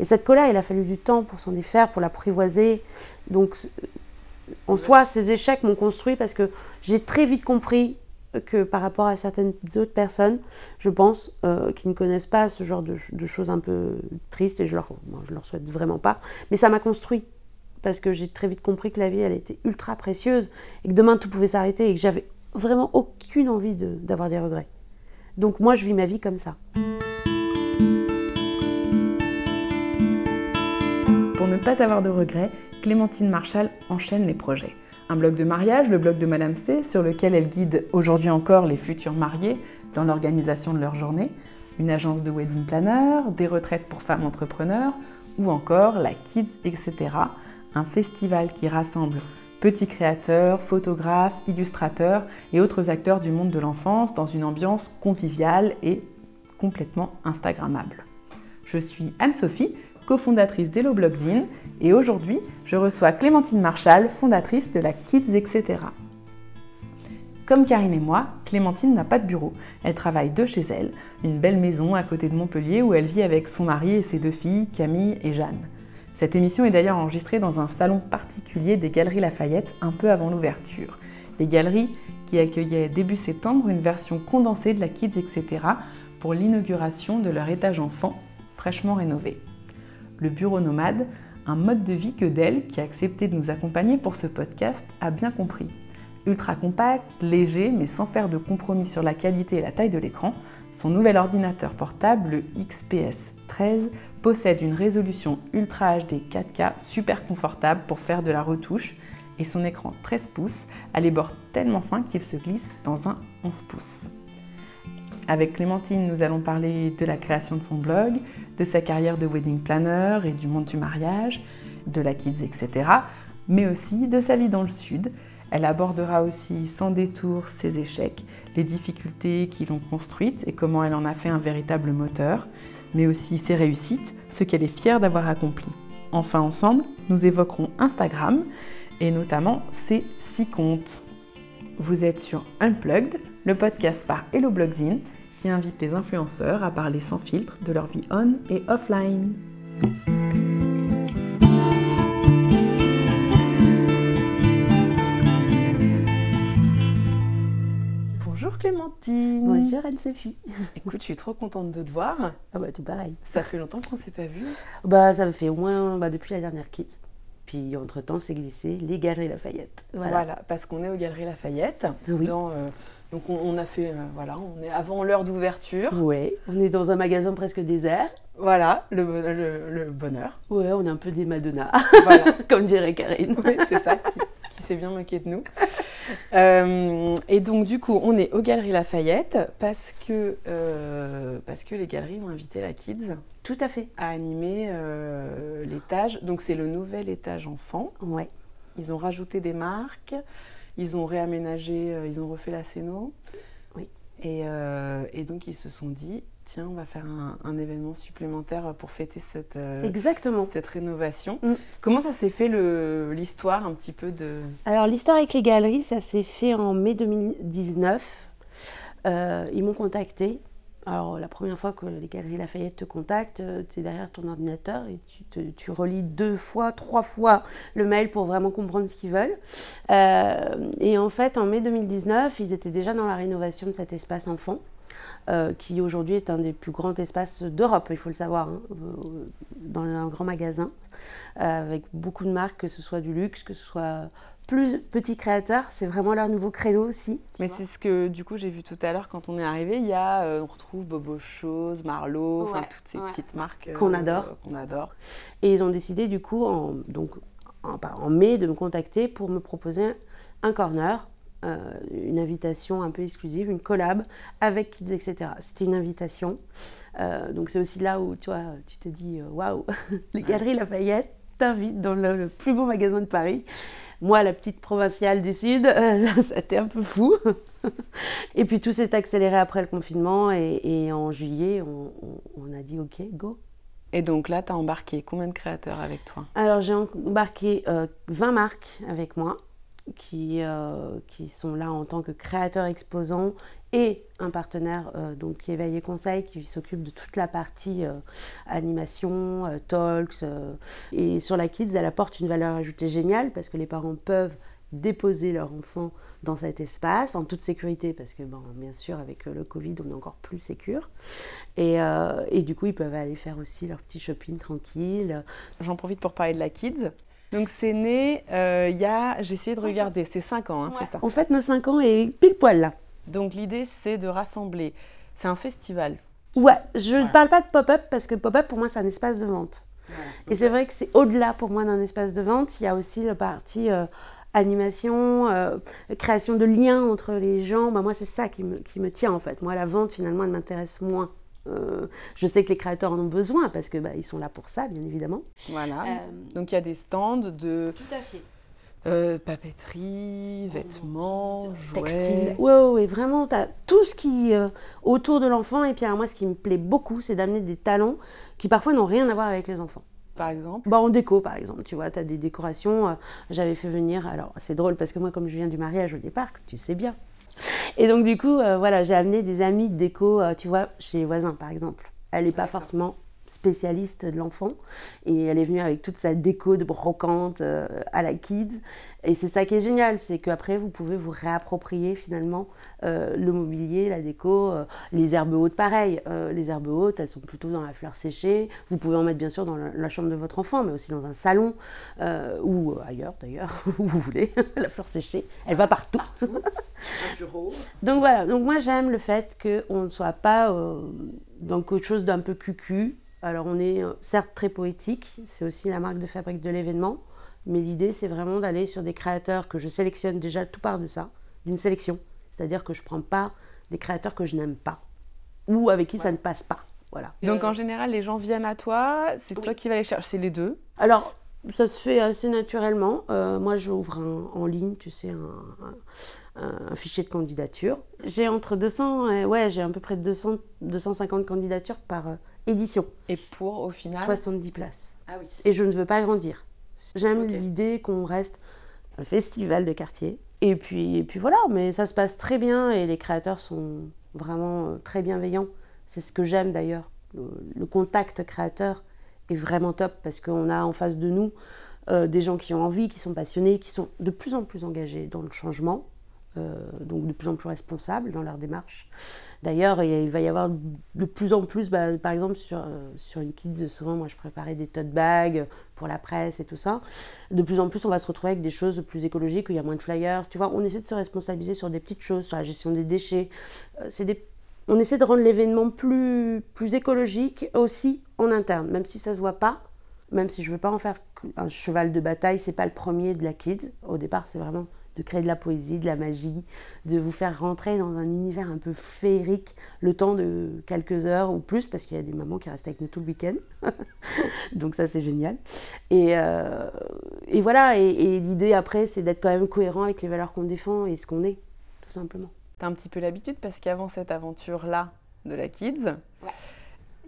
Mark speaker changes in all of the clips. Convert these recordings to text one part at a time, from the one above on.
Speaker 1: Et cette colère, il a fallu du temps pour s'en défaire, pour l'apprivoiser. Donc, en soi, ces échecs m'ont construit parce que j'ai très vite compris que par rapport à certaines autres personnes, je pense, euh, qui ne connaissent pas ce genre de, choses un peu tristes, et je leur, leur souhaite vraiment pas, mais ça m'a construit. Parce que j'ai très vite compris que la vie, elle était ultra précieuse, et que demain tout pouvait s'arrêter, et que j'avais vraiment aucune envie d'avoir des regrets. Donc moi, je vis ma vie comme ça.
Speaker 2: Ne pas avoir de regrets, Clémentine Marshall enchaîne les projets. Un blog de mariage, le blog de Madame C, sur lequel elle guide aujourd'hui encore les futurs mariés dans l'organisation de leur journée, une agence de wedding planner, des retraites pour femmes entrepreneurs, ou encore la Kids, etc., un festival qui rassemble petits créateurs, photographes, illustrateurs et autres acteurs du monde de l'enfance dans une ambiance conviviale et complètement instagrammable. Je suis Anne-Sophie, cofondatrice d'Hello Blogzine, et aujourd'hui, je reçois Clémentine Marchal, fondatrice de la Kids etc. Comme Karine et moi, Clémentine n'a pas de bureau. Elle travaille de chez elle, une belle maison à côté de Montpellier où elle vit avec son mari et ses deux filles, Camille et Jeanne. Cette émission est d'ailleurs enregistrée dans un salon particulier des Galeries Lafayette un peu avant l'ouverture. Les galeries qui accueillaient début septembre une version condensée de la Kids etc. pour l'inauguration de leur étage enfant fraîchement rénové. Le bureau nomade, un mode de vie que Dell, qui a accepté de nous accompagner pour ce podcast, a bien compris. Ultra compact, léger, mais sans faire de compromis sur la qualité et la taille de l'écran, son nouvel ordinateur portable, le XPS 13, possède une résolution Ultra HD 4K super confortable pour faire de la retouche et son écran 13 pouces a les bords tellement fins qu'il se glisse dans un 11 pouces. Avec Clémentine, nous allons parler de la création de son blog, de sa carrière de wedding planner et du monde du mariage, de la kids, etc. Mais aussi de sa vie dans le Sud. Elle abordera aussi sans détour ses échecs, les difficultés qui l'ont construite et comment elle en a fait un véritable moteur, mais aussi ses réussites, ce qu'elle est fière d'avoir accompli. Enfin, ensemble, nous évoquerons Instagram et notamment ses six comptes. Vous êtes sur Unplugged, le podcast par Hello Blogzine, qui invite les influenceurs à parler sans filtre de leur vie on et offline. Bonjour Clémentine.
Speaker 1: Bonjour Anne-Sophie.
Speaker 2: Écoute, je suis trop contente de te voir.
Speaker 1: Ah bah tout pareil.
Speaker 2: Ça fait longtemps qu'on s'est pas vu.
Speaker 1: Bah ça fait au moins bah, depuis la dernière kit. Puis entre-temps, c'est glissé les Galeries Lafayette.
Speaker 2: Voilà, parce qu'on est aux Galeries Lafayette,
Speaker 1: oui.
Speaker 2: dans euh, donc on, a fait, euh, voilà, on est avant l'heure d'ouverture.
Speaker 1: Oui, on est dans un magasin presque désert.
Speaker 2: Voilà, le, le, bonheur.
Speaker 1: Ouais, on est un peu des Madonna, comme dirait Karine.
Speaker 2: Oui, c'est ça, qui, s'est bien moqué de nous. Euh, et donc du coup, on est aux Galeries Lafayette parce que, euh, parce que les galeries ont invité la Kids.
Speaker 1: Tout à fait.
Speaker 2: À animer l'étage. Donc c'est le nouvel étage enfant.
Speaker 1: Ouais.
Speaker 2: Ils ont rajouté des marques. Ils ont réaménagé, euh, ils ont refait la scéno.
Speaker 1: Oui.
Speaker 2: Euh, et, donc ils se sont dit, tiens, on va faire un, événement supplémentaire pour fêter cette, euh,
Speaker 1: Exactement.
Speaker 2: cette rénovation. Mm. Comment ça s'est fait l'histoire un petit peu de...
Speaker 1: Alors l'histoire avec les galeries, ça s'est fait en mai 2019. ils m'ont contacté alors, la première fois que les Galeries Lafayette te contactent, euh, tu es derrière ton ordinateur et tu, relis deux fois, trois fois le mail pour vraiment comprendre ce qu'ils veulent. Euh, et en fait, en mai 2019, ils étaient déjà dans la rénovation de cet espace enfant. Euh, qui aujourd'hui est un des plus grands espaces d'Europe, il faut le savoir, hein, dans un grand magasin, avec beaucoup de marques, que ce soit du luxe, que ce soit plus petits créateurs, c'est vraiment leur nouveau créneau aussi.
Speaker 2: Mais c'est ce que du coup j'ai vu tout à l'heure quand on est arrivé, il y a, euh, on retrouve Bobo Chose, Marlowe, enfin toutes ces petites marques
Speaker 1: qu'on adore.
Speaker 2: Euh, qu'on adore.
Speaker 1: Et ils ont décidé du coup en, donc, en, mai de me contacter pour me proposer un corner, euh, une invitation un peu exclusive, une collab avec Kids, etc. C'était une invitation. donc c'est aussi là où tu, vois, tu te dis, waouh, les Galeries Lafayette t'invitent dans le plus beau magasin de Paris. Moi, la petite provinciale du Sud, euh, c'était un peu fou. et puis tout s'est accéléré après le confinement et, en juillet, on, a dit OK, go.
Speaker 2: Et donc là, tu as embarqué combien de créateurs avec toi?
Speaker 1: Alors j'ai embarqué 20 euh, marques avec moi qui, euh, qui sont là en tant que créateurs exposants et un partenaire euh, donc, qui est Veille et Conseil, qui s'occupe de toute la partie euh, animation, euh, talks. et sur la Kids, elle apporte une valeur ajoutée géniale parce que les parents peuvent déposer leur enfant dans cet espace en toute sécurité parce que bon, bien sûr avec le Covid on est encore plus sécure et, et, du coup ils peuvent aller faire aussi leur petit shopping tranquille.
Speaker 2: J'en profite pour parler de la Kids. Donc c'est né il y a, j'ai essayé de regarder, c'est 5 ans, hein, c'est ça
Speaker 1: En fait nos 5 ans est pile poil là.
Speaker 2: Donc l'idée, c'est de rassembler. C'est un festival.
Speaker 1: Ouais, je ne parle pas de pop-up parce que pop-up, pour moi, c'est un espace de vente. Et c'est vrai que c'est au-delà pour moi d'un espace de vente. Il y a aussi la partie euh, animation, euh, création de liens entre les gens. Bah, moi, c'est ça qui me, qui me, tient en fait. Moi, la vente, finalement, elle m'intéresse moins. Euh, je sais que les créateurs en ont besoin parce que bah, ils sont là pour ça, bien évidemment.
Speaker 2: Voilà. Donc il y a des stands de.
Speaker 1: Tout à fait
Speaker 2: euh, papeterie, vêtements, jouets.
Speaker 1: Textile. Oui, ouais, vraiment, tu as tout ce qui euh, autour de l'enfant. Et puis, moi, ce qui me plaît beaucoup, c'est d'amener des talents qui parfois n'ont rien à voir avec les enfants.
Speaker 2: Par exemple?
Speaker 1: Bah, En déco, par exemple. Tu vois, tu as des décorations. Euh, j'avais fait venir. Alors, c'est drôle parce que moi, comme je viens du mariage au départ, tu sais bien. Et donc, du coup, voilà, j'ai amené des amis de déco, tu vois, chez les voisins, par exemple. Elle n'est pas forcément spécialiste de l'enfant. Et elle est venue avec toute sa déco de brocante euh, à la kids. Et c'est ça qui est génial c'est qu'après vous pouvez vous réapproprier finalement euh, le mobilier la déco euh, les herbes hautes pareil. Les herbes hautes elles sont plutôt dans la fleur séchée. Vous pouvez en mettre bien sûr dans la, chambre de votre enfant mais aussi dans un salon ou ailleurs d'ailleurs où vous voulez. La fleur séchée elle va partout, donc voilà. Donc moi j'aime le fait qu'on ne soit pas dans quelque chose d'un peu cucu alors on est euh, certes très poétique, c'est aussi la marque de fabrique de l'événement, mais l'idée c'est vraiment d'aller sur des créateurs que je sélectionne déjà tout part de ça, d'une sélection. C'est-à-dire que je ne prends pas des créateurs que je n'aime pas ou avec qui ça ne passe pas. Voilà.
Speaker 2: Donc en général, les gens viennent à toi, c'est toi qui vas les chercher les deux?
Speaker 1: Alors, ça se fait assez naturellement. Euh, moi, j'ouvre en ligne, tu sais, un, fichier de candidature. J'ai entre 200, ouais, j'ai à peu près 200, 250 candidatures par euh, édition.
Speaker 2: Et pour, au final
Speaker 1: 70 places.
Speaker 2: Ah oui.
Speaker 1: Et je ne veux pas grandir. J'aime l'idée qu'on reste un festival de quartier. Et puis, et puis voilà, mais ça se passe très bien et les créateurs sont vraiment euh, très bienveillants. C'est ce que j'aime d'ailleurs. Le, contact créateur est vraiment top parce qu'on a en face de nous euh, des gens qui ont envie, qui sont passionnés, qui sont de plus en plus engagés dans le changement, euh, donc de plus en plus responsables dans leur démarche. D'ailleurs, il va y avoir de plus en plus, bah, par exemple sur, euh, sur une kids, souvent moi je préparais des tote bags pour la presse et tout ça. De plus en plus, on va se retrouver avec des choses plus écologiques, où il y a moins de flyers. Tu vois, on essaie de se responsabiliser sur des petites choses, sur la gestion des déchets. Euh, c'est des... On essaie de rendre l'événement plus, plus écologique aussi en interne, même si ça se voit pas. Même si je veux pas en faire un cheval de bataille, c'est pas le premier de la kids. Au départ, c'est vraiment de créer de la poésie, de la magie, de vous faire rentrer dans un univers un peu féerique le temps de quelques heures ou plus, parce qu'il y a des mamans qui restent avec nous tout le week-end. Donc ça, c'est génial. Et, euh, et voilà, et, l'idée après, c'est d'être quand même cohérent avec les valeurs qu'on défend et ce qu'on est, tout simplement.
Speaker 2: Tu as un petit peu l'habitude, parce qu'avant cette aventure-là de la Kids,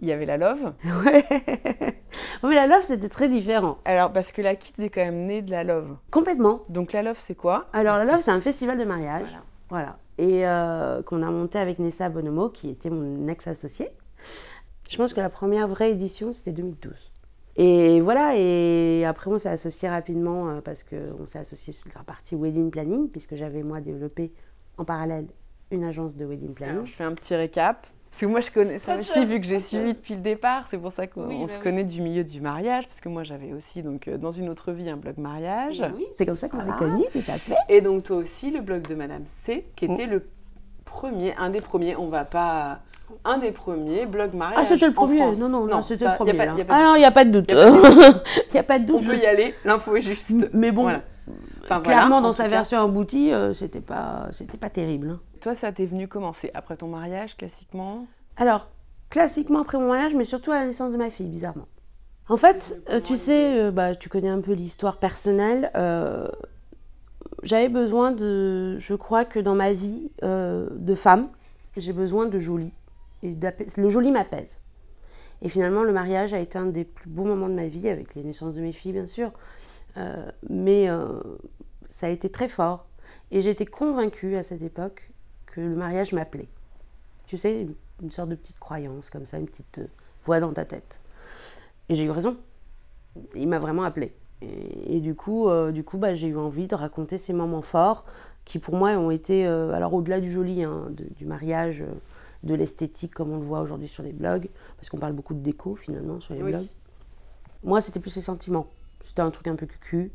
Speaker 2: il y avait la Love.
Speaker 1: Ouais. mais la Love, c'était très différent.
Speaker 2: Alors, parce que la Kids est quand même née de la Love.
Speaker 1: Complètement.
Speaker 2: Donc, la Love, c'est quoi?
Speaker 1: Alors, la Love, c'est un festival de mariage. Voilà. Et euh, qu'on a monté avec Nessa Bonomo, qui était mon ex-associé. Je pense que la première vraie édition, c'était 2012. Et voilà, et après on s'est associé rapidement euh, parce qu'on s'est associé sur la partie wedding planning, puisque j'avais moi développé en parallèle une agence de wedding planning.
Speaker 2: je fais un petit récap. Parce que moi, je connais ça aussi, vu que j'ai suivi depuis le départ. C'est pour ça qu'on bah se connaît du milieu du mariage, parce que moi, j'avais aussi, donc, euh, dans une autre vie, un blog mariage.
Speaker 1: Oui, c'est comme ça qu'on s'est connus, tout à fait.
Speaker 2: Et donc, toi aussi, le blog de Madame C, qui était mm. le premier, un des premiers. On va pas un des premiers blogs mariage.
Speaker 1: Ah, c'était le premier Non, non, non c'était le premier.
Speaker 2: ah
Speaker 1: non, il n'y a pas de doute. Il n'y a, pas de doute.
Speaker 2: On peut y aller, l'info est juste.
Speaker 1: Mais bon, clairement, dans sa version aboutie, euh, c'était pas, c'était pas terrible. Hein.
Speaker 2: Toi, ça t'est venu commencer après ton mariage, classiquement?
Speaker 1: Alors, classiquement après mon mariage, mais surtout à la naissance de ma fille, bizarrement. En fait, euh, tu sais, euh, bah, tu connais un peu l'histoire personnelle. Euh, j'avais besoin de, je crois que dans ma vie de femme, j'ai besoin de joli. Et le joli m'apaise. Et finalement, le mariage a été un des plus beaux moments de ma vie, avec les naissances de mes filles, bien sûr. mais ça a été très fort. Et j'étais convaincue à cette époque que le mariage m'appelait. Tu sais, une, sorte de petite croyance comme ça, une petite euh, voix dans ta tête. Et j'ai eu raison. Il m'a vraiment appelé. Et, et du coup, euh, du coup bah, j'ai eu envie de raconter ces moments forts qui pour moi ont été, euh, alors au-delà du joli, hein, de- du mariage, euh, de l'esthétique comme on le voit aujourd'hui sur les blogs, parce qu'on parle beaucoup de déco finalement sur les
Speaker 2: Oui.
Speaker 1: blogs. Moi, c'était plus les sentiments. C'était un truc un peu cucu.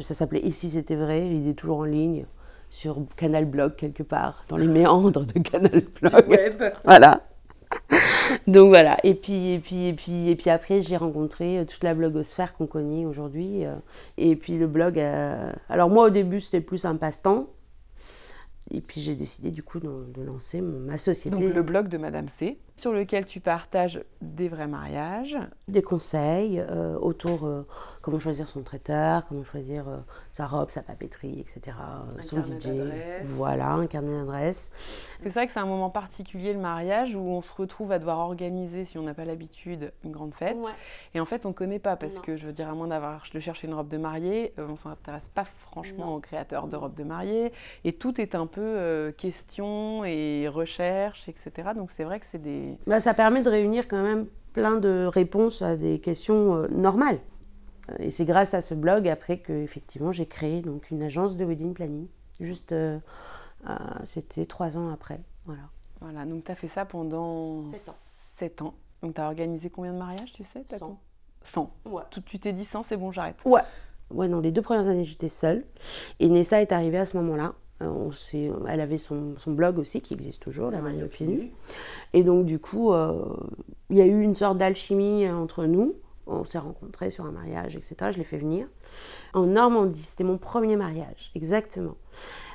Speaker 1: Ça s'appelait Et si c'était vrai? Il est toujours en ligne sur Canal Blog quelque part, dans les méandres de Canal Blog.
Speaker 2: Web.
Speaker 1: Voilà. Donc voilà. Et puis, et puis, et puis, et puis après, j'ai rencontré euh, toute la blogosphère qu'on connaît aujourd'hui. euh, Et puis le blog. euh, Alors moi, au début, c'était plus un passe-temps. Et puis j'ai décidé du coup de, de lancer mon- ma société.
Speaker 2: Donc le blog de Madame C, sur lequel tu partages des vrais mariages.
Speaker 1: des conseils euh, autour euh, comment choisir son traiteur, comment choisir euh, sa robe, sa papeterie, etc. euh,
Speaker 2: Un
Speaker 1: son DJ. Voilà, un carnet d'adresse.
Speaker 2: C'est vrai que c'est un moment particulier le mariage où on se retrouve à devoir organiser, si on n'a pas l'habitude, une grande fête. Et en fait, on ne connaît pas parce
Speaker 1: Non.
Speaker 2: que je veux dire, à moins d'avoir de chercher une robe de mariée, on s'intéresse pas franchement aux créateurs de robes de mariée. Et tout est un peu question et recherche, etc. Donc c'est vrai que c'est des.
Speaker 1: Bah, ça permet de réunir quand même plein de réponses à des questions euh, normales. Euh, Et c'est grâce à ce blog après que effectivement j'ai créé donc une agence de wedding planning. Juste, euh, euh, c'était trois ans après. Voilà.
Speaker 2: Voilà, donc tu as fait ça pendant
Speaker 1: Sept ans.
Speaker 2: 7 ans. Donc tu as organisé combien de mariages, tu sais t'as
Speaker 1: Cent.
Speaker 2: con- 100.
Speaker 1: Ouais.
Speaker 2: Tu- Tu t'es dit 100, c'est bon, j'arrête.
Speaker 1: Ouais. Ouais, non, les deux premières années, j'étais seule. Et Nessa est arrivée à ce moment-là. Euh, on elle avait son, son blog aussi, qui existe toujours, La aux pieds nus. Et donc, du coup, euh, il y a eu une sorte d'alchimie euh, entre nous. On s'est rencontrés sur un mariage, etc. Je l'ai fait venir. En Normandie, c'était mon premier mariage, exactement.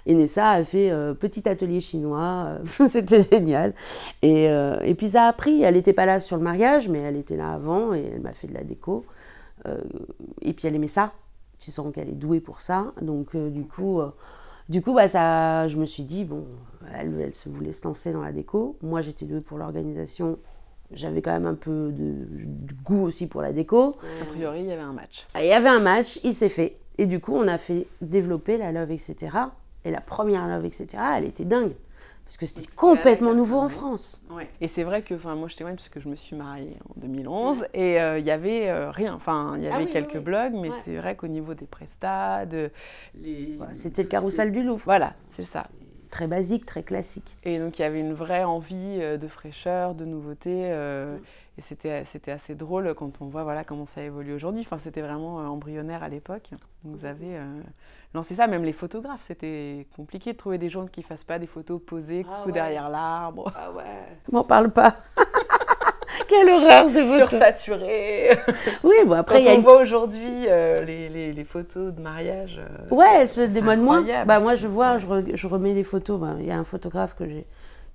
Speaker 1: Et Nessa a fait euh, petit atelier chinois, c'était génial. Et, euh, et puis ça a pris, elle n'était pas là sur le mariage, mais elle était là avant et elle m'a fait de la déco. Euh, et puis elle aimait ça, tu sens qu'elle est douée pour ça. Donc du coup, du coup bah, ça, je me suis dit, bon, elle, elle se voulait se lancer dans la déco. Moi j'étais douée pour l'organisation, j'avais quand même un peu de, de goût aussi pour la déco.
Speaker 2: A priori, il y avait un match.
Speaker 1: Il y avait un match, il s'est fait. Et du coup, on a fait développer la Love, etc. Et la première Love, etc., elle était dingue. Parce que c'était complètement nouveau en
Speaker 2: ouais.
Speaker 1: France.
Speaker 2: Et c'est vrai que, enfin, moi je témoigne parce que je me suis mariée en 2011 et euh, il y avait euh, rien. Enfin, il y
Speaker 1: Ah
Speaker 2: avait
Speaker 1: oui,
Speaker 2: quelques
Speaker 1: oui.
Speaker 2: blogs, mais
Speaker 1: Ouais.
Speaker 2: c'est vrai qu'au niveau des prestats, de les...
Speaker 1: Voilà, C'était le carrousel du Louvre.
Speaker 2: Voilà, c'est ça.
Speaker 1: Très basique, très classique.
Speaker 2: Et donc il y avait une vraie envie euh, de fraîcheur, de nouveauté. euh. Et c'était, c'était assez drôle quand on voit voilà, comment ça évolue aujourd'hui. Enfin, c'était vraiment euh, embryonnaire à l'époque. Vous avez euh, lancé ça, même les photographes. C'était compliqué de trouver des gens qui ne fassent pas des photos posées,
Speaker 1: Ah ouais.
Speaker 2: derrière l'arbre,
Speaker 1: Ah ouais. M'en parle pas. Quelle horreur ces photos.
Speaker 2: sursaturées.
Speaker 1: Oui, bon après
Speaker 2: Quand
Speaker 1: il y a
Speaker 2: on
Speaker 1: une...
Speaker 2: voit aujourd'hui euh, les, les- les photos de mariage. euh,
Speaker 1: Ouais, elle se démode moins. Bah moi je vois, je, re- je remets des photos. Bah, Il y a un photographe que j'ai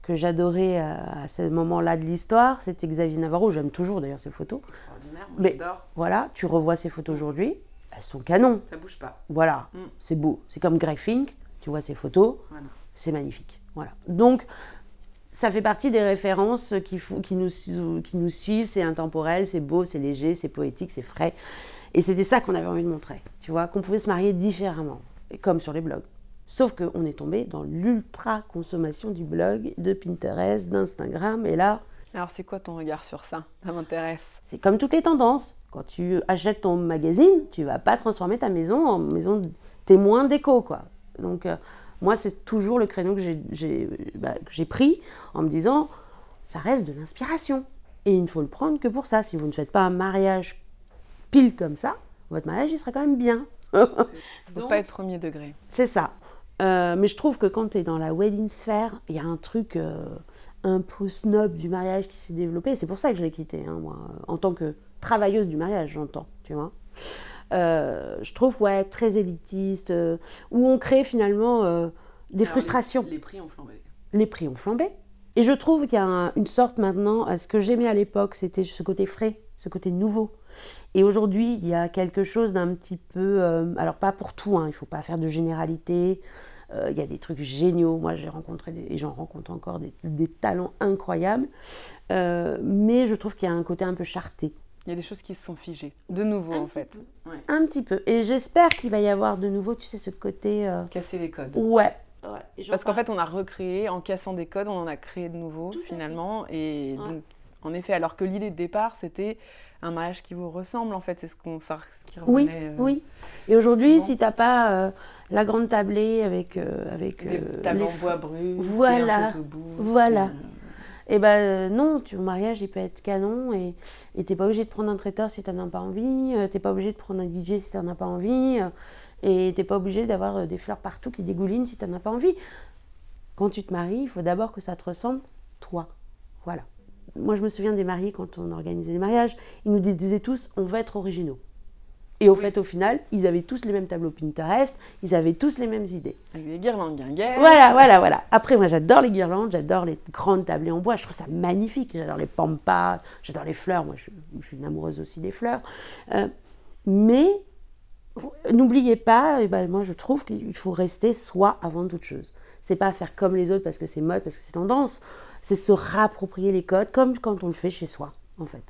Speaker 1: que j'adorais à, à ce moment-là de l'histoire, c'était Xavier Navarro. J'aime toujours d'ailleurs ses photos.
Speaker 2: Extraordinaire,
Speaker 1: Mais-
Speaker 2: j'adore.
Speaker 1: Voilà, tu revois ses photos aujourd'hui, elles sont canon.
Speaker 2: Ça bouge pas.
Speaker 1: Voilà,
Speaker 2: Mm.
Speaker 1: c'est beau. C'est comme Greg Fink, tu vois ses photos,
Speaker 2: Voilà.
Speaker 1: c'est magnifique. Voilà. Donc, ça fait partie des références qui, qui, nous, qui nous suivent. C'est intemporel, c'est beau, c'est léger, c'est poétique, c'est frais. Et c'était ça qu'on avait envie de montrer. Tu vois, qu'on pouvait se marier différemment, comme sur les blogs. Sauf qu'on est tombé dans l'ultra-consommation du blog, de Pinterest, d'Instagram. Et là,
Speaker 2: Alors, c'est quoi ton regard sur ça? Ça m'intéresse.
Speaker 1: c'est comme toutes les tendances. Quand tu achètes ton magazine, tu vas pas transformer ta maison en maison témoin déco, quoi. Donc, euh, moi, c'est toujours le créneau que j'ai- j'ai bah, que j'ai pris en me disant, ça reste de l'inspiration. Et il ne faut le prendre que pour ça. Si vous ne faites pas un mariage pile comme ça, votre mariage, il sera quand même bien.
Speaker 2: Ça ne
Speaker 1: Donc-
Speaker 2: pas être premier degré.
Speaker 1: C'est ça. Euh, mais je trouve que quand tu es dans la wedding sphère, il y a un truc euh, un peu snob du mariage qui s'est développé. C'est pour ça que je l'ai quitté, hein, moi, en tant que travailleuse du mariage, j'entends, tu vois. Euh, je trouve, ouais, très élitiste, euh, où on crée finalement euh, des
Speaker 2: Alors,
Speaker 1: frustrations.
Speaker 2: Les, les prix ont flambé.
Speaker 1: Les prix ont flambé. Et je trouve qu'il y a un- une sorte maintenant, ce que j'aimais à l'époque, c'était ce côté frais, ce côté nouveau. Et aujourd'hui, il y a quelque chose d'un petit peu. euh, alors, pas pour tout, hein, il ne faut pas faire de généralité. Euh, il y a des trucs géniaux. Moi, j'ai rencontré, des, et j'en rencontre encore, des, des talents incroyables. Euh, mais je trouve qu'il y a un côté un peu charté.
Speaker 2: Il y a des choses qui se sont figées. De nouveau,
Speaker 1: Un
Speaker 2: en fait. Ouais.
Speaker 1: Un petit peu. Et j'espère qu'il va y avoir de nouveau, tu sais, ce côté. euh,
Speaker 2: Casser les codes.
Speaker 1: Ouais,
Speaker 2: Parce qu'en fait, on a recréé, en cassant des codes, on en a créé de nouveaux finalement. Et donc, en effet, alors que l'idée de départ, c'était un mariage qui vous ressemble, en fait, c'est ce qu'on ça, qui
Speaker 1: revenait, Oui, euh, oui. Et aujourd'hui, si tu n'as pas euh, la grande tablée avec... Euh, avec
Speaker 2: les tables en bois brut,
Speaker 1: voilà, voilà. Et eh ben non, ton mariage, il peut être canon et tu n'es pas obligé de prendre un traiteur si tu n'en as pas envie, tu n'es pas obligé de prendre un DJ si tu n'en as pas envie, et tu n'es pas obligé d'avoir des fleurs partout qui dégoulinent si tu n'en as pas envie. Quand tu te maries, il faut d'abord que ça te ressemble, toi. Voilà moi, je me souviens des mariés quand on organisait des mariages, ils nous disaient tous on va être originaux. Et au fait, au final, ils avaient tous les mêmes tableaux Pinterest, ils avaient tous les mêmes idées.
Speaker 2: Avec des guirlandes guinguettes.
Speaker 1: Voilà, voilà, voilà. Après, moi, j'adore les guirlandes, j'adore les grandes tablées en bois, je trouve ça magnifique. J'adore les pampas, j'adore les fleurs, moi, je, suis une amoureuse aussi des fleurs. Euh, mais n'oubliez pas, et eh ben, moi, je trouve qu'il faut rester soi avant toute chose. C'est pas faire comme les autres parce que c'est mode, parce que c'est tendance c'est se rapproprier les codes, comme quand on le fait chez soi, en fait.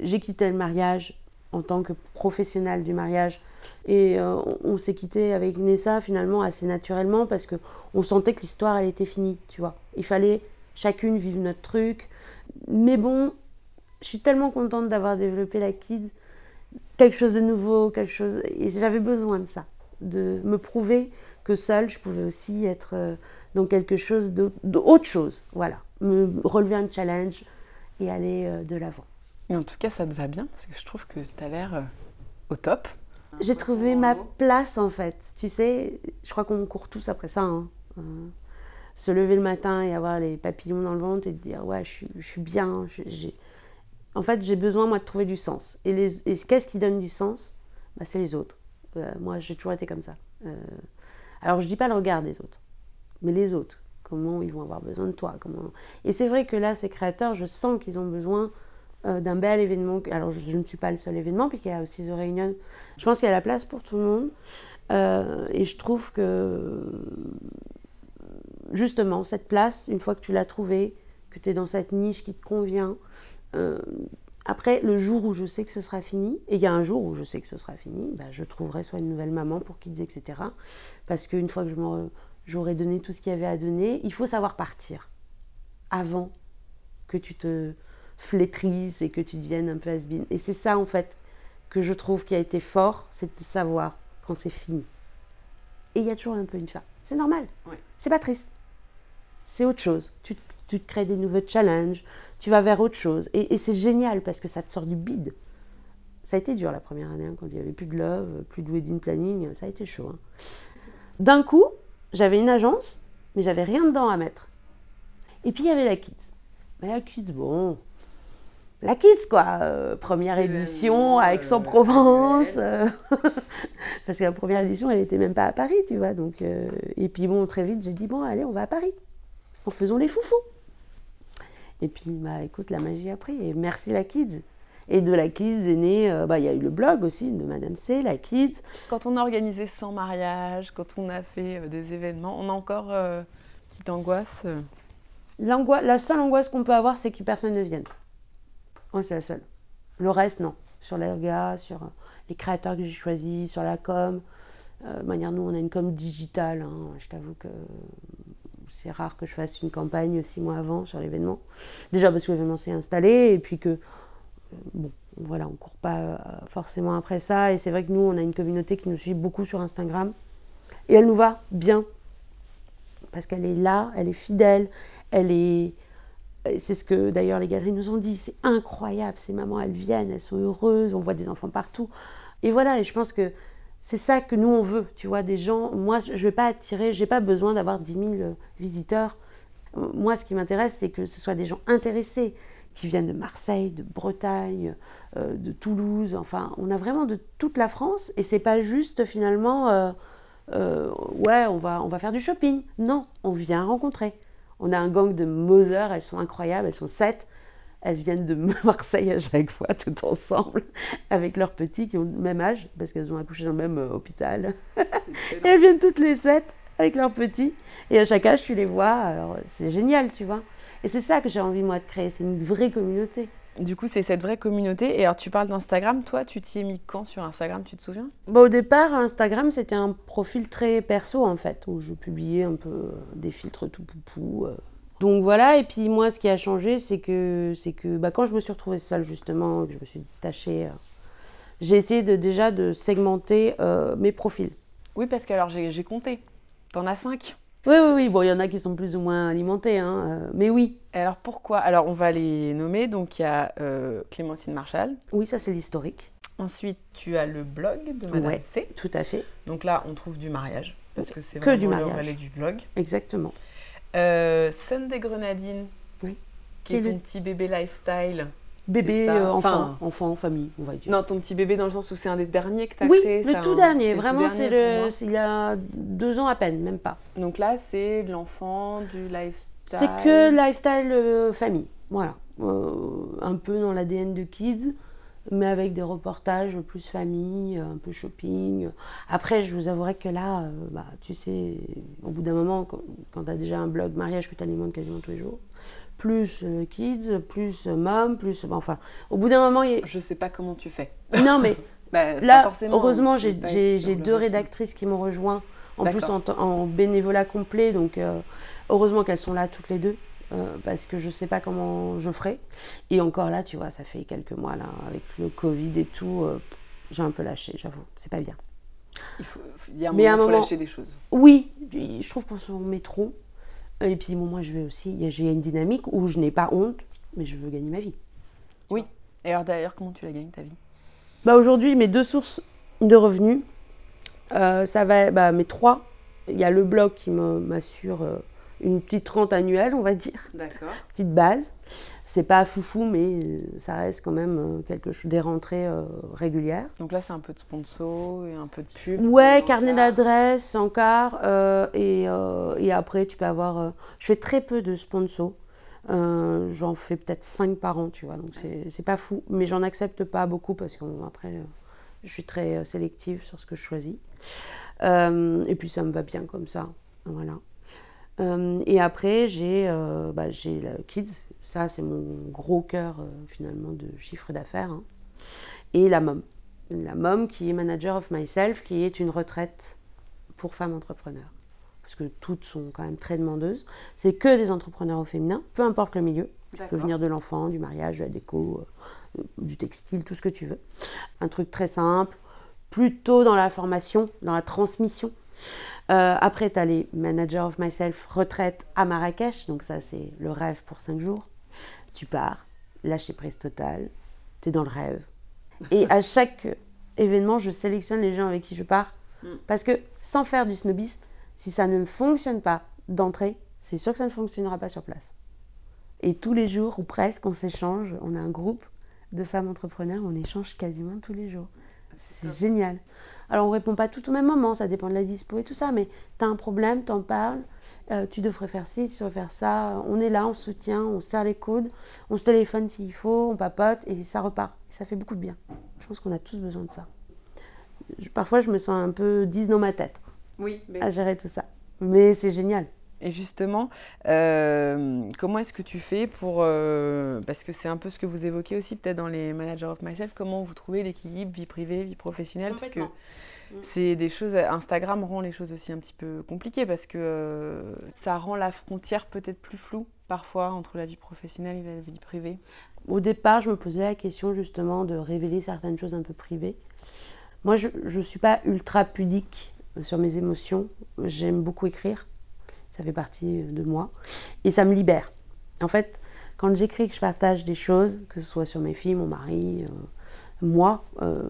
Speaker 1: J'ai quitté le mariage en tant que professionnelle du mariage et euh, on s'est quitté avec Nessa finalement assez naturellement parce que on sentait que l'histoire elle était finie, tu vois. Il fallait chacune vivre notre truc. Mais bon, je suis tellement contente d'avoir développé la Kid, quelque chose de nouveau, quelque chose et j'avais besoin de ça, de me prouver que seule je pouvais aussi être donc quelque chose d'autre chose. Voilà, me relever un challenge et aller euh, de l'avant.
Speaker 2: Et en tout cas, ça te va bien parce que je trouve que tu as l'air euh, au top.
Speaker 1: J'ai trouvé ma place en fait. Tu sais, je crois qu'on court tous après ça. Hein. Euh, se lever le matin et avoir les papillons dans le ventre et te dire ouais, je suis, je suis bien. En fait, j'ai besoin moi de trouver du sens. Et, les... et qu'est-ce qui donne du sens? Bah, C'est les autres. moi, j'ai toujours été comme ça. alors, je dis pas le regard des autres mais les autres, comment ils vont avoir besoin de toi comment... Et c'est vrai que là, ces créateurs, je sens qu'ils ont besoin euh, d'un bel événement. Alors, je, ne suis pas le seul événement, puisqu'il y a aussi The Reunion. Je pense qu'il y a la place pour tout le monde. Euh, et je trouve que, justement, cette place, une fois que tu l'as trouvée, que tu es dans cette niche qui te convient, euh, après, le jour où je sais que ce sera fini, et il y a un jour où je sais que ce sera fini, bah, je trouverai soit une nouvelle maman pour Kids, etc. Parce qu'une fois que je me j'aurais donné tout ce qu'il y avait à donner. Il faut savoir partir avant que tu te flétrisses et que tu deviennes un peu has -been. Et c'est ça, en fait, que je trouve qui a été fort, c'est de savoir quand c'est fini. Et il y a toujours un peu une fin. C'est normal. C'est pas triste. C'est autre chose. Tu, tu, te crées des nouveaux challenges, tu vas vers autre chose. Et, c'est génial parce que ça te sort du bide. Ça a été dur la première année, hein, quand il n'y avait plus de love, plus de wedding planning, ça a été chaud. Hein. D'un coup, j'avais une agence, mais j'avais rien dedans à mettre. Et puis il y avait la Kids. Mais la Kids, bon, la Kids, quoi. Euh, première édition à Aix-en-Provence. Euh, parce que la première édition, elle n'était même pas à Paris, tu vois. Donc, euh, et puis bon, très vite, j'ai dit, bon, allez, on va à Paris. En faisant les foufous. Et puis, bah, écoute, la magie a pris. Et merci la Kids. Et de la Kids est né, euh, bah, il y a eu le blog aussi de Madame C, la Kids.
Speaker 2: Quand on a organisé 100 mariages, quand on a fait euh, des événements, on a encore euh, petite angoisse
Speaker 1: La seule angoisse qu'on peut avoir, c'est que personne ne vienne. c'est la seule. Le reste, non. Sur les gars, sur les créateurs que j'ai choisis, sur la com. de manière, nous, on a une com digitale. Hein. Je t'avoue que c'est rare que je fasse une campagne six mois avant sur l'événement. Déjà parce que l'événement s'est installé et puis que bon, voilà, on ne court pas euh, forcément après ça. Et c'est vrai que nous, on a une communauté qui nous suit beaucoup sur Instagram. Et elle nous va bien. Parce qu'elle est là, elle est fidèle, elle est. C'est ce que d'ailleurs les galeries nous ont dit. C'est incroyable, ces mamans, elles viennent, elles sont heureuses, on voit des enfants partout. Et voilà, et je pense que c'est ça que nous on veut, tu vois, des gens. Moi, je ne vais pas attirer, j'ai pas besoin d'avoir 10 000 visiteurs. Moi, ce qui m'intéresse, c'est que ce soit des gens intéressés, qui viennent de Marseille, de Bretagne, euh, de Toulouse. Enfin, on a vraiment de toute la France et c'est pas juste finalement, euh, euh, ouais, on va, on va faire du shopping. Non, on vient rencontrer. On a un gang de Moser, elles sont incroyables, elles sont sept. Elles viennent de Marseille à chaque fois, tout ensemble, avec leurs petits qui ont le même âge, parce qu'elles ont accouché dans le même hôpital. et elles viennent toutes les sept avec leurs petits. Et à chaque âge, tu les vois. Alors, c'est génial, tu vois. Et c'est ça que j'ai envie, moi, de créer. C'est une vraie communauté.
Speaker 2: Du coup, c'est cette vraie communauté. Et alors, tu parles d'Instagram. Toi, tu t'y es mis quand sur Instagram Tu te souviens?
Speaker 1: Bah, Au départ, Instagram, c'était un profil très perso, en fait, où je publiais un peu euh, des filtres tout poupou. Euh. Donc voilà, et puis moi, ce qui a changé, c'est que, c'est que bah, quand je me suis retrouvée seule, justement, que je me suis tâchée, j'ai essayé de, déjà de segmenter mes profils.
Speaker 2: Oui, parce que alors j'ai compté. T'en as cinq
Speaker 1: oui, oui, oui. Bon, il y en a qui sont plus ou moins alimentés, hein, euh, mais oui.
Speaker 2: Alors pourquoi? Alors on va les nommer. Donc il y a euh, Clémentine Marshall.
Speaker 1: Oui, ça c'est l'historique.
Speaker 2: Ensuite, tu as le blog de Madame ouais, C.
Speaker 1: Tout à fait.
Speaker 2: Donc là, on trouve du mariage parce que c'est vraiment du mariage. du blog.
Speaker 1: Exactement.
Speaker 2: Euh, Sunday Grenadine. Oui. Qui est, ton petit bébé lifestyle.
Speaker 1: Bébé, euh, enfant, enfant, famille, on va dire.
Speaker 2: Non, ton petit bébé dans le sens où c'est un des derniers que tu as
Speaker 1: oui,
Speaker 2: créé.
Speaker 1: Oui, le tout dernier. Vraiment, c'est le, il y a deux ans à peine, même pas.
Speaker 2: Donc là, c'est l'enfant du lifestyle.
Speaker 1: C'est que lifestyle euh, famille, voilà. Euh, un peu dans l'ADN de Kids, mais avec des reportages plus famille, un peu shopping. Après, je vous avouerai que là, bah, tu sais, au bout d'un moment, quand, quand tu as déjà un blog mariage que tu alimentes quasiment tous les jours, plus euh, kids, plus euh, mom, plus. Enfin, au bout d'un moment. Il...
Speaker 2: Je sais pas comment tu fais.
Speaker 1: Non, mais bah, là, heureusement, j'ai deux rédactrices qui m'ont rejoint, en plus en, bénévolat complet, donc euh, heureusement qu'elles sont là toutes les deux. parce que je sais pas comment je ferai. Et encore là, tu vois, ça fait quelques mois là, avec le Covid et tout, j'ai un peu lâché, j'avoue. C'est pas bien.
Speaker 2: Il, faut, il y a un Mais moment, il faut lâcher des choses.
Speaker 1: Oui, je trouve qu'on s'en met trop. Et puis moi, je vais aussi, j'ai une dynamique où je n'ai pas honte, mais je veux gagner ma vie.
Speaker 2: Oui. Et alors d'ailleurs, comment tu la gagnes ta vie?
Speaker 1: Bah, Aujourd'hui, mes deux sources de revenus, euh, ça va, bah, mes trois. Il y a le blog qui m'assure euh, une petite rente annuelle, on va dire.
Speaker 2: D'accord.
Speaker 1: Petite base. C'est pas foufou, mais ça reste quand même euh, quelque chose des rentrées régulières.
Speaker 2: Donc là, c'est un peu de sponsor et un peu de pub.
Speaker 1: Ouais, carnet d'adresse, encore. et, et, après, tu peux avoir. je fais très peu de sponsors. j'en fais peut-être 5 par an, tu vois, donc c'est pas fou. Mais j'en accepte pas beaucoup parce que après, je suis très sélective sur ce que je choisis. et puis ça me va bien comme ça. Voilà. Euh, et après, j'ai euh, bah, Kids, ça c'est mon gros cœur euh, finalement de chiffre d'affaires. Hein. Et la MOM. La MOM qui est Manager of Myself, qui est une retraite pour femmes entrepreneurs. Parce que toutes sont quand même très demandeuses. C'est que des entrepreneurs au féminin, peu importe le milieu. Tu peux venir de l'enfant, du mariage, de la déco, du textile, tout ce que tu veux. Un truc très simple, plutôt dans la formation, dans la transmission. Euh, après, tu as les Manager of Myself retraite à Marrakech. Donc, ça, c'est le rêve pour 5 jours. Tu pars, lâcher prise totale, tu es dans le rêve. Et à chaque événement, je sélectionne les gens avec qui je pars. Mm. Parce que sans faire du snobisme, si ça ne fonctionne pas d'entrée, c'est sûr que ça ne fonctionnera pas sur place. Et tous les jours, ou presque, on s'échange. On a un groupe de femmes entrepreneurs, on échange quasiment tous les jours. C'est génial. Alors on répond pas tout au même moment, ça dépend de la dispo et tout ça, mais tu as un problème, t'en parles, euh, tu devrais faire ci, tu devrais faire ça, on est là, on soutient, on serre les coudes, on se téléphone s'il faut, on papote et ça repart. Et ça fait beaucoup de bien. Je pense qu'on a tous besoin de ça. parfois je me sens un peu 10 dans ma tête
Speaker 2: oui,
Speaker 1: à gérer tout ça. Mais c'est génial.
Speaker 2: Et justement, euh, comment est-ce que tu fais pour... Euh, parce que c'est un peu ce que vous évoquez aussi peut-être dans les Managers of Myself, comment vous trouvez l'équilibre vie privée, vie professionnelle? Parce que mm. c'est des choses... Instagram rend les choses aussi un petit peu compliquées parce que euh, ça rend la frontière peut-être plus floue parfois entre la vie professionnelle et la vie privée.
Speaker 1: Au départ, je me posais la question justement de révéler certaines choses un peu privées. Moi, je ne suis pas ultra pudique sur mes émotions. J'aime beaucoup écrire ça fait partie de moi. Et ça me libère. En fait, quand j'écris que je partage des choses, que ce soit sur mes filles, mon mari, euh, moi, euh,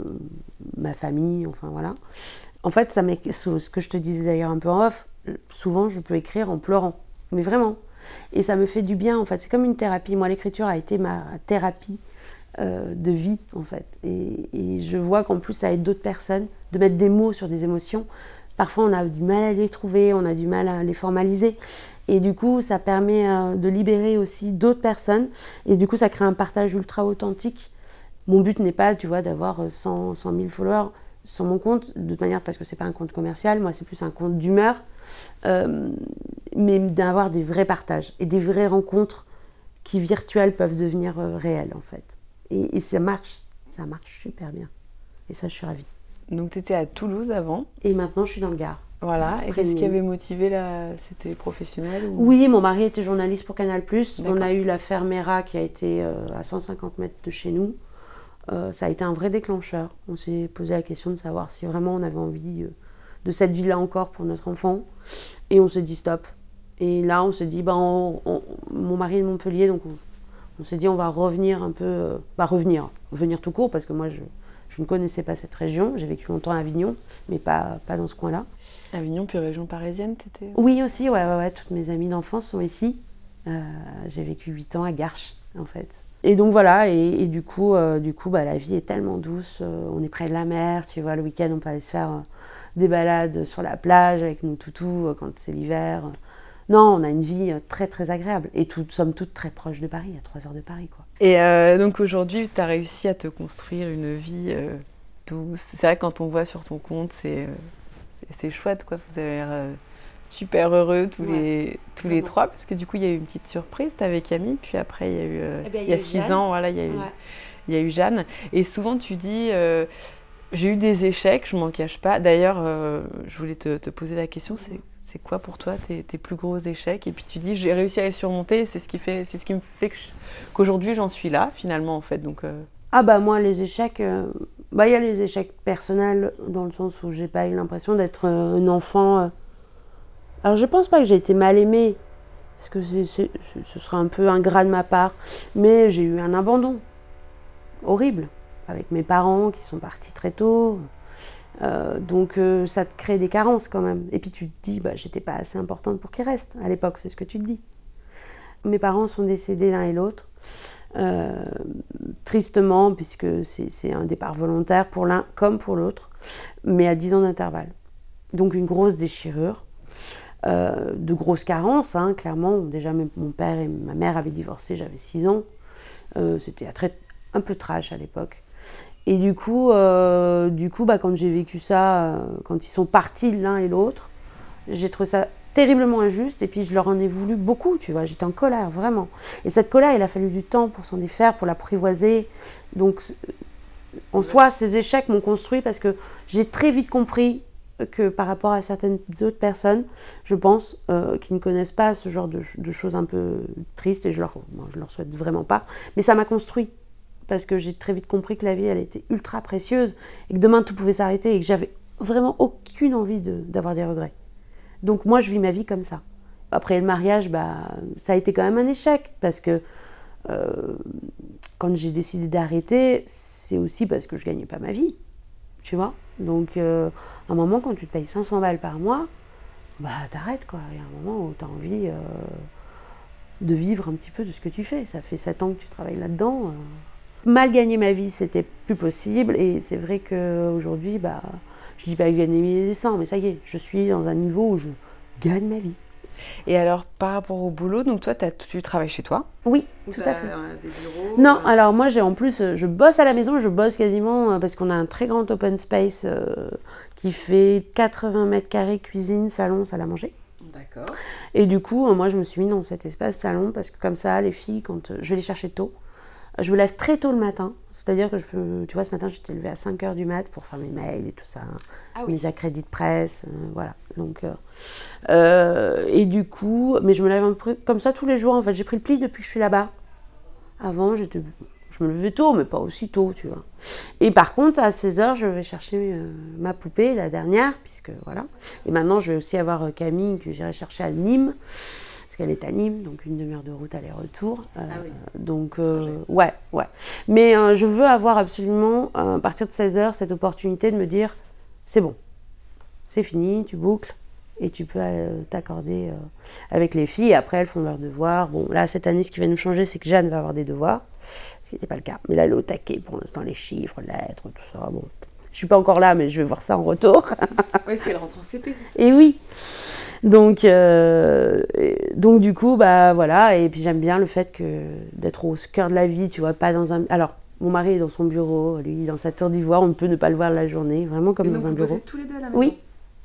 Speaker 1: ma famille, enfin voilà, en fait, ça ce que je te disais d'ailleurs un peu en off, souvent je peux écrire en pleurant, mais vraiment. Et ça me fait du bien, en fait. C'est comme une thérapie. Moi, l'écriture a été ma thérapie euh, de vie, en fait. Et je vois qu'en plus, ça aide d'autres personnes de mettre des mots sur des émotions. Parfois, on a du mal à les trouver, on a du mal à les formaliser. Et du coup, ça permet euh, de libérer aussi d'autres personnes. Et du coup, ça crée un partage ultra authentique. Mon but n'est pas, tu vois, d'avoir 100, 100 000 followers sur mon compte, de toute manière parce que c'est pas un compte commercial, moi c'est plus un compte d'humeur, euh, mais d'avoir des vrais partages et des vraies rencontres qui virtuelles peuvent devenir euh, réelles en fait. Et, et ça marche, ça marche super bien. Et ça, je suis ravie.
Speaker 2: Donc, tu étais à Toulouse avant
Speaker 1: Et maintenant, je suis dans le Gard.
Speaker 2: Voilà. Et qu'est-ce qui avait motivé là C'était professionnel ou...
Speaker 1: Oui, mon mari était journaliste pour Canal+. On a eu la Fermera qui a été euh, à 150 mètres de chez nous. Euh, ça a été un vrai déclencheur. On s'est posé la question de savoir si vraiment on avait envie euh, de cette vie-là encore pour notre enfant. Et on s'est dit stop. Et là, on s'est dit, ben, on- on- mon mari est de Montpellier, donc on, on s'est dit on va revenir un peu, bah revenir, venir tout court parce que moi je, je ne connaissais pas cette région. J'ai vécu longtemps à Avignon, mais pas, pas dans ce coin-là.
Speaker 2: Avignon, puis région parisienne, t'étais
Speaker 1: Oui, aussi, ouais, ouais, ouais. Toutes mes amies d'enfance sont ici. Euh, j'ai vécu 8 ans à Garches, en fait. Et donc voilà, et, et du coup, euh, du coup bah, la vie est tellement douce. euh, on est près de la mer, tu vois, le week-end, on peut aller se faire euh, des balades sur la plage avec nos toutous euh, quand c'est l'hiver. Non, on a une vie euh, très, très agréable. Et tout, sommes toutes très proches de Paris, à 3 heures de Paris, quoi.
Speaker 2: Et euh, donc aujourd'hui, tu as réussi à te construire une vie euh, douce. C'est vrai quand on voit sur ton compte, c'est euh, chouette, quoi. Vous avez l'air euh, super heureux tous,
Speaker 1: Ouais,
Speaker 2: les, tous les trois, parce que du coup, il y a eu une petite surprise. Tu avec Camille, puis après, il y a eu,
Speaker 1: Eh ben,
Speaker 2: il y a six ans, voilà, il y a eu, il y a eu Jeanne. Et souvent, tu dis, j'ai eu des échecs, je m'en cache pas. D'ailleurs, euh, je voulais te, poser la question, c'est quoi pour toi tes, plus gros échecs? Et puis tu dis, j'ai réussi à les surmonter, c'est ce qui fait, c'est ce qui me fait qu'aujourd'hui j'en suis là, finalement, en fait. Donc, euh,
Speaker 1: Ah bah moi les échecs, euh, bah il y a les échecs personnels dans le sens où j'ai pas eu l'impression d'être un enfant. Alors je pense pas que j'ai été mal aimée, parce que c'est- ce- serait un peu ingrat de ma part, mais j'ai eu un abandon horrible avec mes parents qui sont partis très tôt. Euh, donc euh, ça te crée des carences quand même. Et puis tu te dis, bah j'étais pas assez importante pour qu'ils restent à l'époque, c'est ce que tu te dis. Mes parents sont décédés l'un et l'autre. Euh, tristement, puisque c'est un départ volontaire pour l'un comme pour l'autre, mais à 10 ans d'intervalle. Donc une grosse déchirure, de grosses carences, hein, clairement. Déjà, mon père et ma mère avaient divorcé, j'avais 6 ans. C'était un peu trash à l'époque. Et du coup, euh, du coup bah, quand j'ai vécu ça, euh, quand ils sont partis l'un et l'autre, j'ai trouvé ça terriblement injuste et puis je leur en ai voulu beaucoup, tu vois. J'étais en colère, vraiment. Et cette colère, il a fallu du temps pour s'en défaire, pour l'apprivoiser. Donc, en soi, ces échecs m'ont construit parce que j'ai très vite compris que par rapport à certaines autres personnes, je pense, euh, qui ne connaissent pas ce genre de, de choses un peu tristes, et je leur, bon, je leur souhaite vraiment pas, mais ça m'a construit. Parce que j'ai très vite compris que la vie, elle était ultra précieuse, et que demain tout pouvait s'arrêter, et que j'avais vraiment aucune envie d'avoir des regrets. Donc moi, je vis ma vie comme ça. Après le mariage, bah, ça a été quand même un échec, parce que euh, quand j'ai décidé d'arrêter, c'est aussi parce que je gagnais pas ma vie, tu vois. Donc, euh, à un moment, quand tu te payes 500 balles par mois, bah t'arrêtes quoi. Il y a un moment où tu as envie euh, de vivre un petit peu de ce que tu fais. Ça fait 7 ans que tu travailles là-dedans. Euh. Mal gagner ma vie, c'était plus possible. Et c'est vrai qu'aujourd'hui, bah, je dis pas gagner mes cents, mais ça y est, je suis dans un niveau où je gagne ma vie.
Speaker 2: Et alors, par rapport au boulot, donc toi, t'as- tu travailles chez toi?
Speaker 1: Oui, tout à fait.
Speaker 2: Des bureaux
Speaker 1: Non, alors moi j'ai en plus, euh, je bosse à la maison, je bosse quasiment euh, parce qu'on a un très grand open space euh, qui fait 80 mètres carrés, cuisine, salon, salle à manger.
Speaker 2: D'accord.
Speaker 1: Et du coup, euh, moi je me suis mis dans cet espace salon parce que comme ça, les filles, quand euh, je les chercher tôt, euh, je me lève très tôt le matin. C'est-à-dire que je peux, tu vois, ce matin j'étais levée à 5 heures du mat pour faire mes mails et tout ça, hein,
Speaker 2: Ah
Speaker 1: mes accrédits de presse, euh, voilà. Donc, euh, euh, et du coup, mais je me lève un peu comme ça tous les jours en fait. J'ai pris le pli depuis que je suis là-bas. Avant, j'étais, je me levais tôt, mais pas aussi tôt, tu vois. Et par contre, à 16h, je vais chercher ma poupée, la dernière, puisque voilà. Et maintenant, je vais aussi avoir Camille que j'irai chercher à Nîmes, parce qu'elle est à Nîmes, donc une demi-heure de route aller-retour. Euh,
Speaker 2: Ah oui.
Speaker 1: Donc, euh, ouais, ouais. Mais euh, je veux avoir absolument, à partir de 16h, cette opportunité de me dire c'est bon, c'est fini, tu boucles et tu peux t'accorder avec les filles. Après, elles font leurs devoirs. Bon, là, cette année, ce qui va nous changer, c'est que Jeanne va avoir des devoirs, ce qui n'était pas le cas. Mais là, elle est au taquet pour l'instant, les chiffres, lettres, tout ça. Bon, je suis pas encore là, mais je vais voir ça en retour.
Speaker 2: Oui, est-ce qu'elle rentre en CP
Speaker 1: Et oui. Donc, euh, donc du coup, bah voilà. Et puis j'aime bien le fait que d'être au cœur de la vie, tu vois, pas dans un. Alors, mon mari est dans son bureau, lui dans sa tour d'ivoire. On ne peut ne pas le voir la journée, vraiment comme dans un bureau.
Speaker 2: tous les deux à la maison?
Speaker 1: Oui.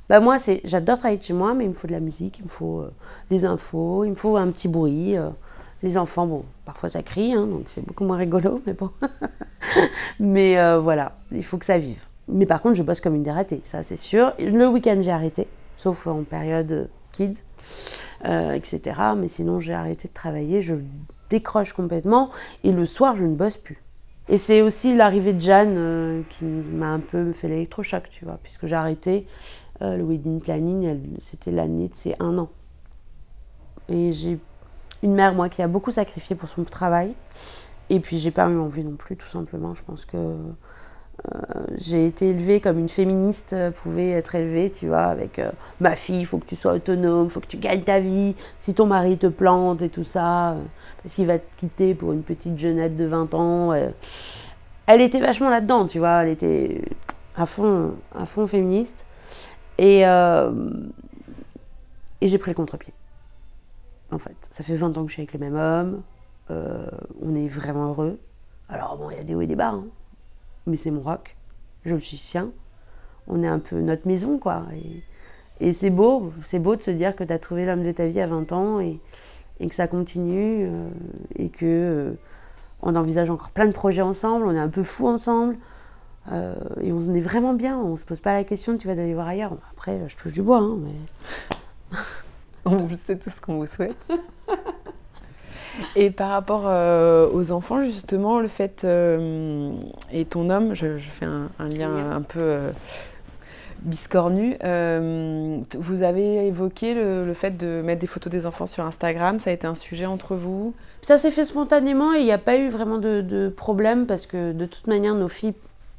Speaker 1: Bah moi, c'est, j'adore travailler de chez moi, mais il me faut de la musique, il me faut euh, des infos, il me faut un petit bruit. euh. Les enfants, bon, parfois ça crie, hein, donc c'est beaucoup moins rigolo, mais bon. mais euh, voilà, il faut que ça vive. Mais par contre, je bosse comme une dératée, ça c'est sûr. Le week-end, j'ai arrêté, sauf en période kids, euh, etc. Mais sinon, j'ai arrêté de travailler, je décroche complètement. Et le soir, je ne bosse plus. Et c'est aussi l'arrivée de Jeanne euh, qui m'a un peu fait l'électrochoc, tu vois, puisque j'ai arrêté euh, le wedding planning, c'était l'année de ses un an. Et j'ai une mère, moi, qui a beaucoup sacrifié pour son travail. Et puis, j'ai pas eu envie non plus, tout simplement. Je pense que euh, j'ai été élevée comme une féministe pouvait être élevée, tu vois, avec ma fille, il faut que tu sois autonome, il faut que tu gagnes ta vie. Si ton mari te plante et tout ça, parce qu'il va te quitter pour une petite jeunette de 20 ans. Euh. Elle était vachement là-dedans, tu vois, elle était à fond, à fond féministe. Et, euh, et j'ai pris le contre-pied. En fait, ça fait 20 ans que je suis avec le même homme. Euh, on est vraiment heureux. Alors bon, il y a des hauts et des bas, hein. Mais c'est mon rock. Je le suis sien. On est un peu notre maison, quoi. Et, et c'est beau, c'est beau de se dire que tu as trouvé l'homme de ta vie à 20 ans et, et que ça continue euh, et que euh, on envisage encore plein de projets ensemble, on est un peu fous ensemble. Euh, et on est vraiment bien, on se pose pas la question tu vas d'aller voir ailleurs. Après, je touche du bois, hein, mais.
Speaker 2: on sait tout ce qu'on vous souhaite. et par rapport aux enfants, justement, le fait. et ton homme, je, fais un, lien un peu Biscornu, euh, vous avez évoqué le, fait de mettre des photos des enfants sur Instagram, ça a été un sujet entre vous?
Speaker 1: Ça s'est fait spontanément et il n'y a pas eu vraiment de, problème parce que de toute manière nos filles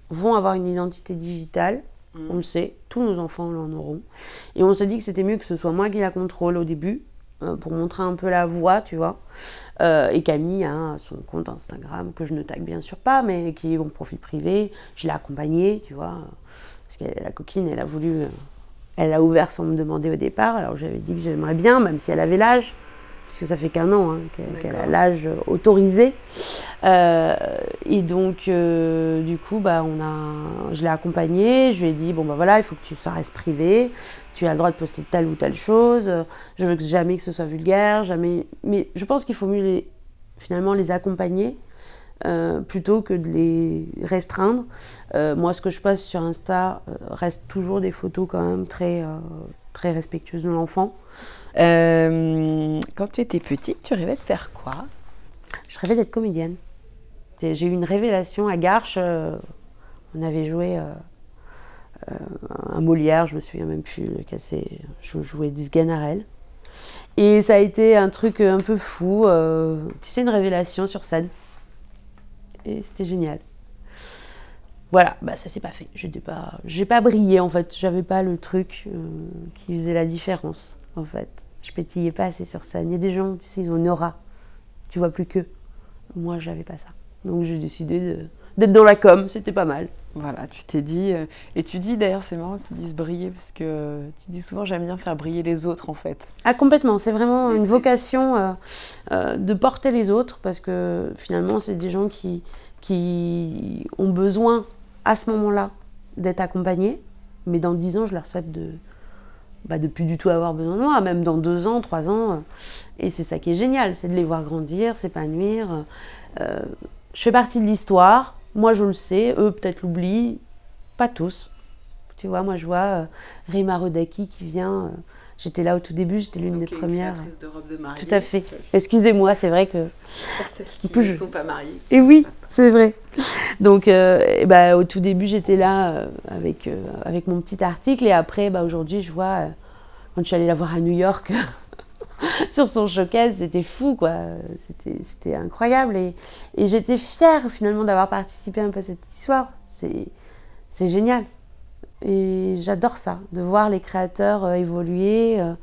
Speaker 1: vont avoir une identité digitale, mm. on le sait, tous nos enfants en auront. Et on s'est dit que c'était mieux que ce soit moi qui la contrôle au début euh, pour montrer un peu la voix, tu vois. Euh, et Camille a son compte Instagram que je ne tag bien sûr pas, mais qui est mon profil privé. Je l'ai accompagnée, tu vois la coquine, elle a voulu, euh, elle a ouvert sans me demander au départ. Alors j'avais dit que j'aimerais bien, même si elle avait l'âge, parce que ça fait qu'un an hein, qu'elle a l'âge autorisé. Euh, et donc, euh, du coup, bah, on a, je l'ai accompagnée. Je lui ai dit bon, bah voilà, il faut que tu, ça reste privé. Tu as le droit de poster telle ou telle chose. Je veux que jamais que ce soit vulgaire, jamais. Mais je pense qu'il faut mieux les, finalement les accompagner euh, plutôt que de les restreindre. Euh, moi, ce que je poste sur Insta euh, reste toujours des photos quand même très, très respectueuses de l'enfant.
Speaker 2: quand tu étais petite, tu rêvais de faire quoi?
Speaker 1: Je rêvais d'être comédienne. J'ai eu une révélation à Garches. on avait joué un Molière, je me souviens même plus le casser. Je jouais Disganarelle. Et ça a été un truc un peu fou. tu sais, une révélation sur scène et c'était génial. Voilà, bah ça s'est pas fait. Je n'ai pas, j'ai pas brillé en fait. J'avais pas le truc euh, qui faisait la différence en fait. Je pétillais pas assez sur scène. Il y a des gens, tu sais, ils ont une aura. Tu vois plus que. Moi, j'avais pas ça. Donc j'ai décidé d'être dans la com. C'était pas mal.
Speaker 2: Voilà, tu t'es dit. Euh, et tu dis d'ailleurs, c'est marrant que tu dises briller parce que tu dis souvent j'aime bien faire briller les autres en fait.
Speaker 1: Ah, complètement. C'est vraiment une vocation euh, de porter les autres parce que finalement, c'est des gens qui, qui ont besoin à ce moment-là d'être accompagnés. Mais dans dix ans, je leur souhaite de bah, de plus du tout avoir besoin de moi, même dans deux ans, trois ans. Euh, et c'est ça qui est génial, c'est de les voir grandir, s'épanouir. Euh, je fais partie de l'histoire, moi je le sais, eux peut-être l'oublient, pas tous. Tu vois, moi je vois euh, Rima Rodaki qui vient J'étais là au tout début, j'étais l'une des premières.
Speaker 2: De robe de mariée.
Speaker 1: Tout à fait. Excusez-moi, c'est vrai que.
Speaker 2: Pour celles qui ne sont pas mariées.
Speaker 1: Et oui, c'est vrai. Donc, euh, bah, au tout début, j'étais là euh, avec, euh, avec mon petit article. Et après, bah, aujourd'hui, je vois, quand je suis allée la voir à New York, sur son showcase, c'était fou, quoi. C'était incroyable. Et, et j'étais fière, finalement, d'avoir participé un peu à cette histoire. C'est génial. Et j'adore ça, de voir les créateurs euh, évoluer euh,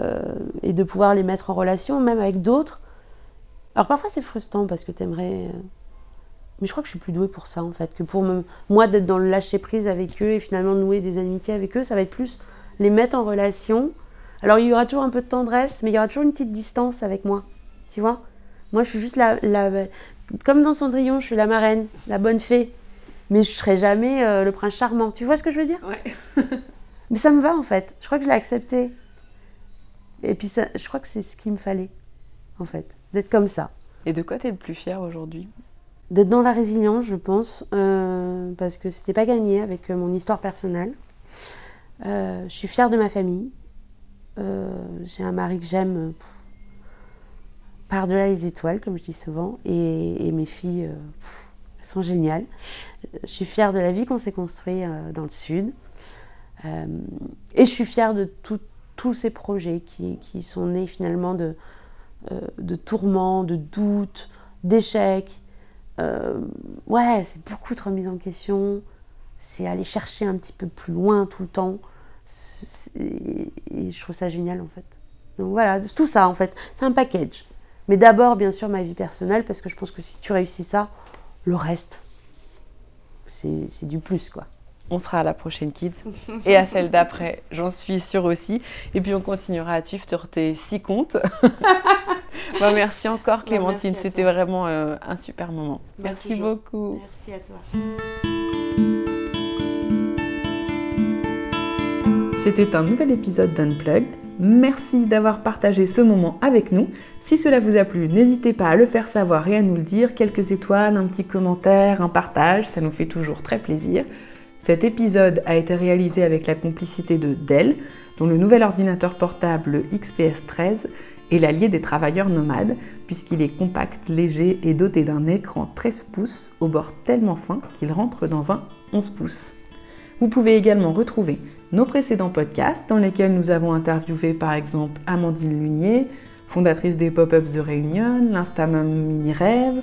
Speaker 1: euh, et de pouvoir les mettre en relation, même avec d'autres. Alors parfois c'est frustrant parce que tu aimerais. Mais je crois que je suis plus douée pour ça en fait, que pour moi d'être dans le lâcher prise avec eux et finalement nouer des amitiés avec eux, ça va être plus les mettre en relation. Alors il y aura toujours un peu de tendresse, mais il y aura toujours une petite distance avec moi, tu vois. Moi je suis juste la, la comme dans Cendrillon, je suis la marraine, la bonne fée mais je serai jamais euh, le prince charmant. Tu vois ce que je veux dire?
Speaker 2: Ouais.
Speaker 1: mais ça me va en fait. Je crois que je l'ai accepté. Et puis ça, je crois que c'est ce qu'il me fallait, en fait, d'être comme ça.
Speaker 2: Et de quoi tu es le plus fier aujourd'hui?
Speaker 1: D'être dans la résilience, je pense, euh, parce que c'était pas gagné avec euh, mon histoire personnelle. Euh, je suis fière de ma famille. J'ai un mari que j'aime par-delà les étoiles, comme je dis souvent, et, mes filles sont géniales. Je suis fière de la vie qu'on s'est construite dans le Sud. et je suis fière de tous ces projets qui, sont nés finalement de, de tourments, de doutes, d'échecs, euh, ouais, c'est beaucoup de remise en question. C'est aller chercher un petit peu plus loin tout le temps. Et je trouve ça génial en fait. Donc voilà, tout ça en fait, c'est un package. Mais d'abord, bien sûr, ma vie personnelle, parce que je pense que si tu réussis ça, le reste, c'est du plus quoi
Speaker 2: on sera à la prochaine Kids et à celle d'après, j'en suis sûre aussi. Et puis on continuera à suivre sur tes six comptes. Bah, merci encore Clémentine, c'était vraiment euh, un super moment. merci beaucoup.
Speaker 1: Merci à toi.
Speaker 2: C'était un nouvel épisode d'Unplugged. Merci d'avoir partagé ce moment avec nous. Si cela vous a plu, n'hésitez pas à le faire savoir et à nous le dire. Quelques étoiles, un petit commentaire, un partage, ça nous fait toujours très plaisir. Cet épisode a été réalisé avec la complicité de Dell, dont le nouvel ordinateur portable XPS 13 est l'allié des travailleurs nomades, puisqu'il est compact, léger et doté d'un écran 13 pouces au bord tellement fin qu'il rentre dans un 11 pouces. Vous pouvez également retrouver nos précédents podcasts dans lesquels nous avons interviewé par exemple Amandine Lunier, fondatrice des Pop-Ups de Réunion, l'Instamum Mini Rêve,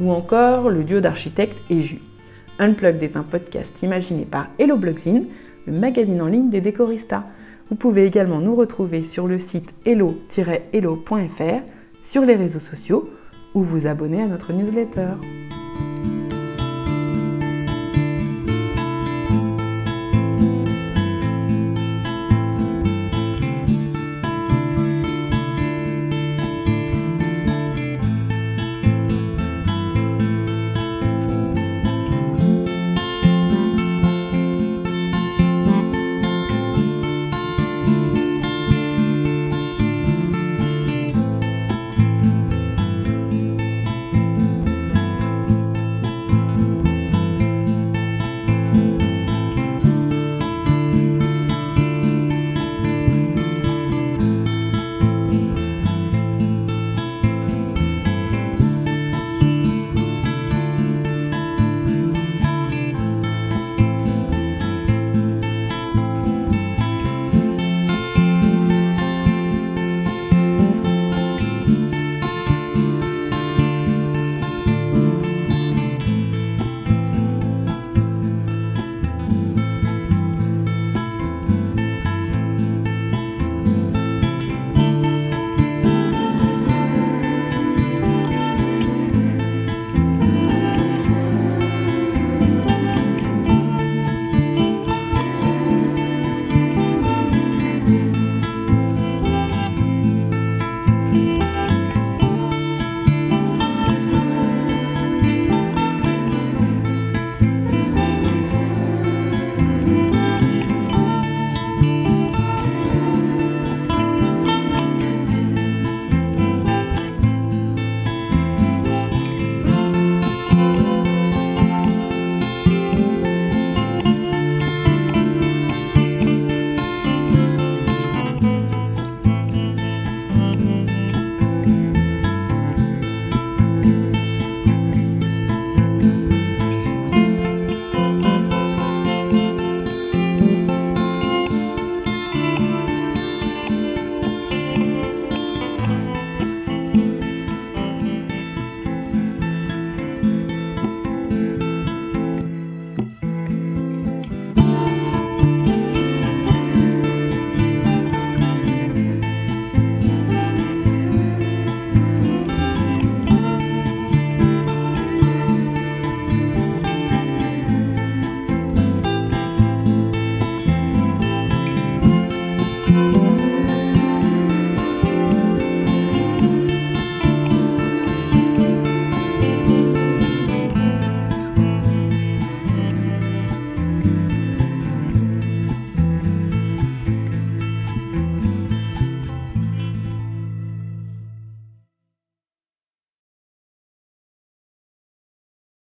Speaker 2: ou encore le duo d'architectes EJU. Unplugged est un podcast imaginé par Hello Blogzine, le magazine en ligne des décoristas. Vous pouvez également nous retrouver sur le site hello-hello.fr, sur les réseaux sociaux ou vous abonner à notre newsletter.